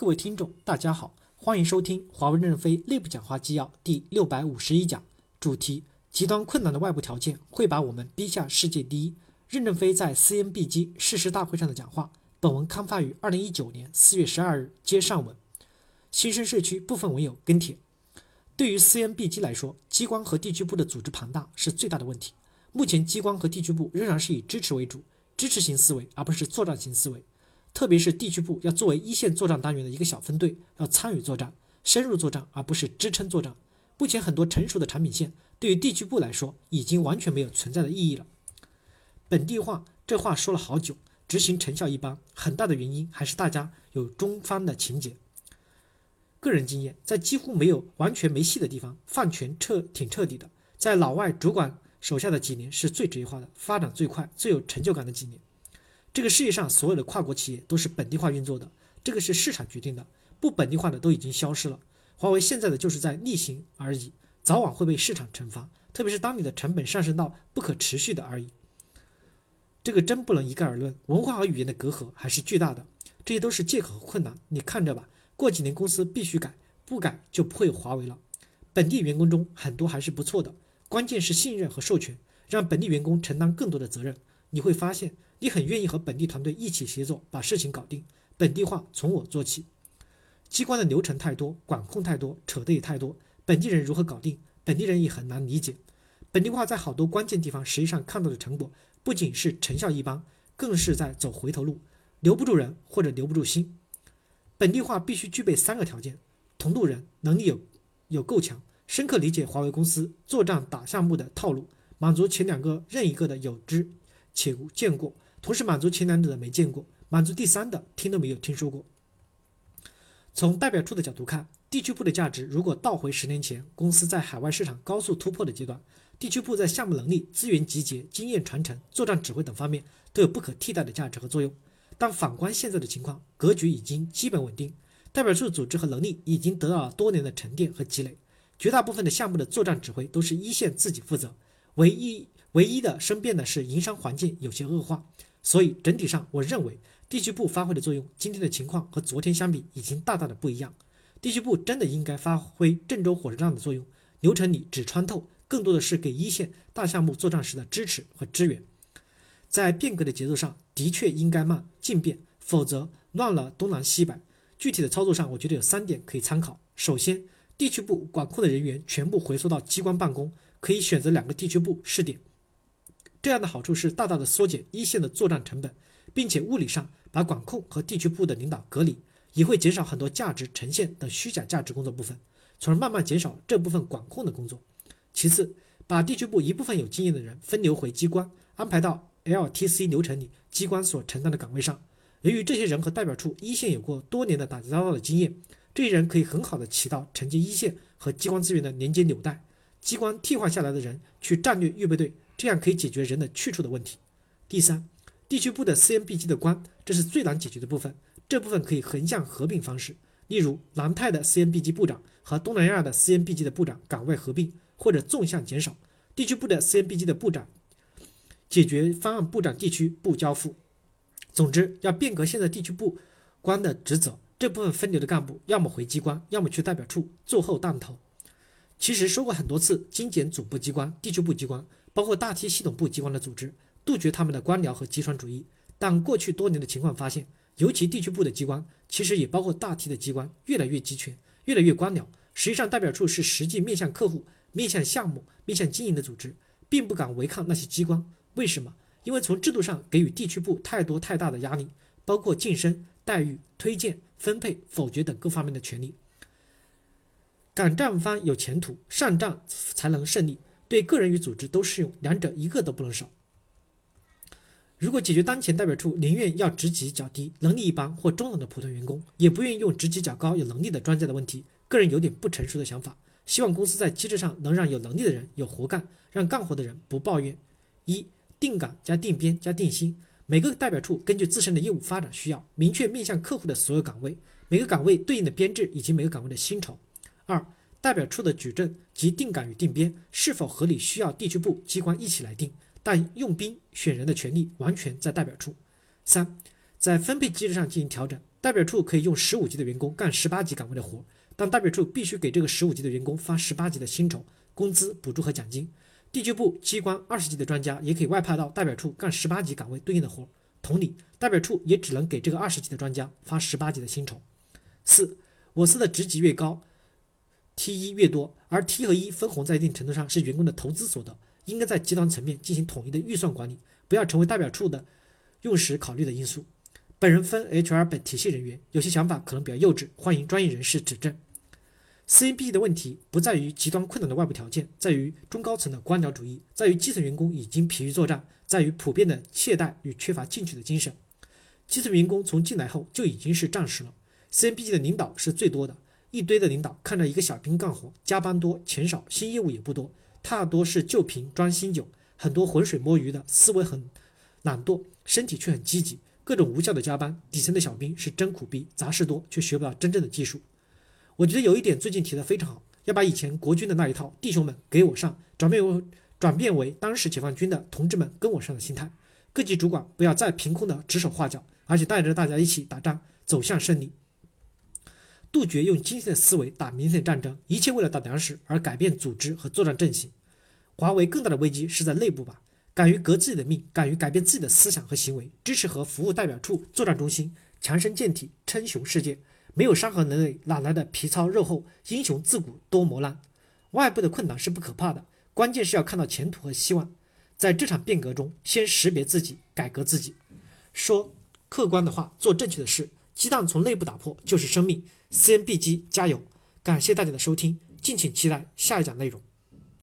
各位听众，大家好，欢迎收听华为任正非内部讲话纪要第六百五十一讲，主题：极端困难的外部条件会把我们逼下世界第一。任正非在 CNBG 誓师大会上的讲话。本文刊发于二零一九年四月十二日，接上文。新生社区部分文友跟帖。对于 CNBG 来说，机关和地区部的组织庞大是最大的问题。目前，机关和地区部仍然是以支持为主，支持型思维，而不是作战型思维。特别是地区部要作为一线作战单元的一个小分队，要参与作战、深入作战，而不是支撑作战。目前很多成熟的产品线对于地区部来说已经完全没有存在的意义了。本地化这话说了好久，执行成效一般，很大的原因还是大家有中方的情节。个人经验，在几乎没有完全没戏的地方，放权彻挺彻底的。在老外主管手下的几年是最职业化的，发展最快、最有成就感的几年。这个世界上所有的跨国企业都是本地化运作的，这个是市场决定的，不本地化的都已经消失了。华为现在的就是在逆行而已，早晚会被市场惩罚，特别是当你的成本上升到不可持续的而已。这个真不能一概而论，文化和语言的隔阂还是巨大的，这些都是借口和困难，你看着吧。过几年公司必须改，不改就不会有华为了。本地员工中很多还是不错的，关键是信任和授权，让本地员工承担更多的责任，你会发现。你很愿意和本地团队一起协作，把事情搞定。本地化从我做起。机关的流程太多，管控太多，扯得也太多，本地人如何搞定？本地人也很难理解。本地化在好多关键地方，实际上看到的成果不仅是成效一般，更是在走回头路，留不住人或者留不住心。本地化必须具备三个条件：同路人，能力有有够强，深刻理解华为公司作战打项目的套路，满足前两个任一个的有之且见过。同时满足前两者的没见过，满足第三的听都没有听说过。从代表处的角度看，地区部的价值如果倒回十年前，公司在海外市场高速突破的阶段，地区部在项目能力、资源集结、经验传承、作战指挥等方面都有不可替代的价值和作用。但反观现在的情况，格局已经基本稳定，代表处组织和能力已经得到了多年的沉淀和积累，绝大部分的项目的作战指挥都是一线自己负责，唯一唯一的生变的是营商环境有些恶化。所以整体上，我认为地区部发挥的作用，今天的情况和昨天相比已经大大的不一样。地区部真的应该发挥郑州火车站的作用，流程里只穿透，更多的是给一线大项目作战时的支持和支援。在变革的节奏上，的确应该慢进变，否则乱了东南西北。具体的操作上，我觉得有三点可以参考。首先，地区部管控的人员全部回缩到机关办公，可以选择两个地区部试点。这样的好处是大大的缩减一线的作战成本，并且物理上把管控和地区部的领导隔离，也会减少很多价值呈现等虚假价值工作部分，从而慢慢减少这部分管控的工作。其次，把地区部一部分有经验的人分流回机关，安排到 LTC 流程里机关所承担的岗位上。由于这些人和代表处一线有过多年的打交道的经验，这些人可以很好的起到承接一线和机关资源的连接纽带。机关替换下来的人去战略预备队。这样可以解决人的去处的问题。第三，地区部的 CNBG 的关，这是最难解决的部分。这部分可以横向合并方式，例如南泰的 CNBG 部长和东南亚的 CNBG 的部长岗位合并，或者纵向减少。地区部的 CNBG 的部长解决方案部长地区部交付。总之，要变革现在地区部官的职责，这部分分流的干部要么回机关，要么去代表处做后弹头。其实说过很多次，精简总部机关、地区部机关。包括大 T 系统部机关的组织，杜绝他们的官僚和集团主义。但过去多年的情况发现，尤其地区部的机关，其实也包括大 T 的机关，越来越集权，越来越官僚。实际上，代表处是实际面向客户、面向项目、面向经营的组织，并不敢违抗那些机关。为什么？因为从制度上给予地区部太多太大的压力，包括晋升、待遇、推荐、分配、否决等各方面的权利。敢战方有前途，上战才能胜利。对个人与组织都适用，两者一个都不能少。如果解决当前代表处宁愿要职级较低、能力一般或中等的普通员工，也不愿意用职级较高、有能力的专家的问题，个人有点不成熟的想法。希望公司在机制上能让有能力的人有活干，让干活的人不抱怨。一定岗加定编加定薪，每个代表处根据自身的业务发展需要，明确面向客户的所有岗位，每个岗位对应的编制以及每个岗位的薪酬。二代表处的举证及定岗与定编是否合理，需要地区部机关一起来定，但用兵选人的权利完全在代表处。三，在分配机制上进行调整，代表处可以用十五级的员工干十八级岗位的活，但代表处必须给这个十五级的员工发十八级的薪酬、工资、补助和奖金。地区部机关二十级的专家也可以外派到代表处干十八级岗位对应的活，同理，代表处也只能给这个二十级的专家发十八级的薪酬。四，我司的职级越高，T 一越多，而 T 和一分红在一定程度上是员工的投资所得，应该在集团层面进行统一的预算管理，不要成为代表处的用时考虑的因素。本人分 HR 本体系人员，有些想法可能比较幼稚，欢迎专业人士指正。CMB 的问题不在于极端困难的外部条件，在于中高层的官僚主义，在于基层员工已经疲于作战，在于普遍的懈怠与缺乏进取的精神。基层员工从进来后就已经是战士了。CMB 的领导是最多的，一堆的领导看着一个小兵干活，加班多，钱少，新业务也不多，大多是旧瓶装新酒，很多浑水摸鱼的，思维很懒惰，身体却很积极，各种无效的加班。底层的小兵是真苦逼，杂事多，却学不到真正的技术。我觉得有一点最近提的非常好，要把以前国军的那一套“弟兄们给我上”转变为转变为当时解放军的“同志们跟我上”的心态。各级主管不要再凭空的指手画脚，而且带着大家一起打仗，走向胜利。杜绝用今天的思维打明天的战争，一切为了打粮食而改变组织和作战阵型。华为更大的危机是在内部吧？敢于革自己的命，敢于改变自己的思想和行为，支持和服务代表处作战中心，强身健体，称雄世界。没有伤痕累累，哪来的皮糙肉厚？英雄自古多磨难。外部的困难是不可怕的，关键是要看到前途和希望。在这场变革中，先识别自己，改革自己。说客观的话，做正确的事。鸡蛋从内部打破就是生命。CNBG 加油！感谢大家的收听，敬请期待下一讲内容。